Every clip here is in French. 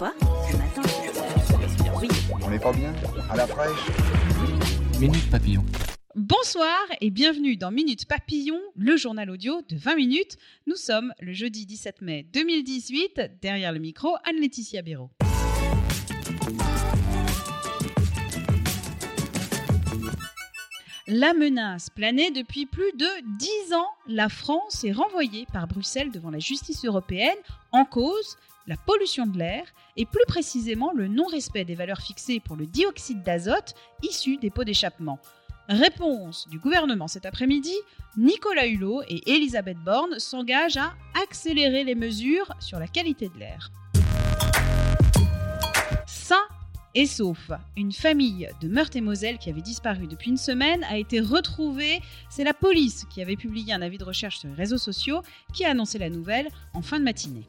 Quoi Ce matin Oui. On n'est pas bien À la fraîche Minute Papillon. Bonsoir et bienvenue dans Minute Papillon, le journal audio de 20 minutes. Nous sommes le jeudi 17 mai 2018. Derrière le micro, Anne-Laetitia Béraud. La menace planait depuis plus de 10 ans. La France est renvoyée par Bruxelles devant la justice européenne en cause la pollution de l'air et plus précisément le non-respect des valeurs fixées pour le dioxyde d'azote issu des pots d'échappement. Réponse du gouvernement cet après-midi, Nicolas Hulot et Elisabeth Borne s'engagent à accélérer les mesures sur la qualité de l'air. Sain et sauf, une famille de Meurthe-et-Moselle qui avait disparu depuis une semaine a été retrouvée. C'est la police qui avait publié un avis de recherche sur les réseaux sociaux qui a annoncé la nouvelle en fin de matinée.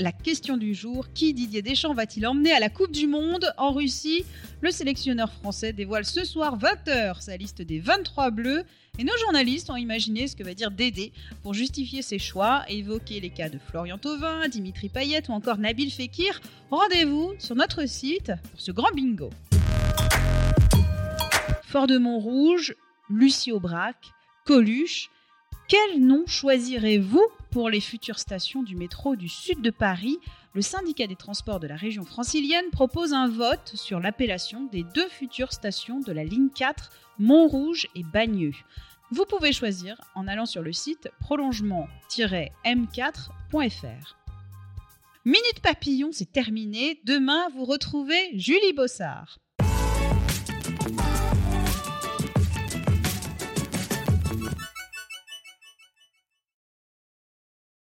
La question du jour, qui Didier Deschamps va-t-il emmener à la Coupe du Monde en Russie? Le sélectionneur français dévoile ce soir 20h sa liste des 23 bleus et nos journalistes ont imaginé ce que va dire Dédé pour justifier ses choix évoquer les cas de Florian Thauvin, Dimitri Payet ou encore Nabil Fekir. Rendez-vous sur notre site pour ce grand bingo. Fort de Montrouge, Lucie Aubrac, Coluche, quel nom choisirez-vous pour les futures stations du métro du sud de Paris? Le syndicat des transports de la région francilienne propose un vote sur l'appellation des deux futures stations de la ligne 4, Montrouge et Bagneux. Vous pouvez choisir en allant sur le site prolongement-m4.fr. Minute Papillon, c'est terminé. Demain, vous retrouvez Julie Bossard.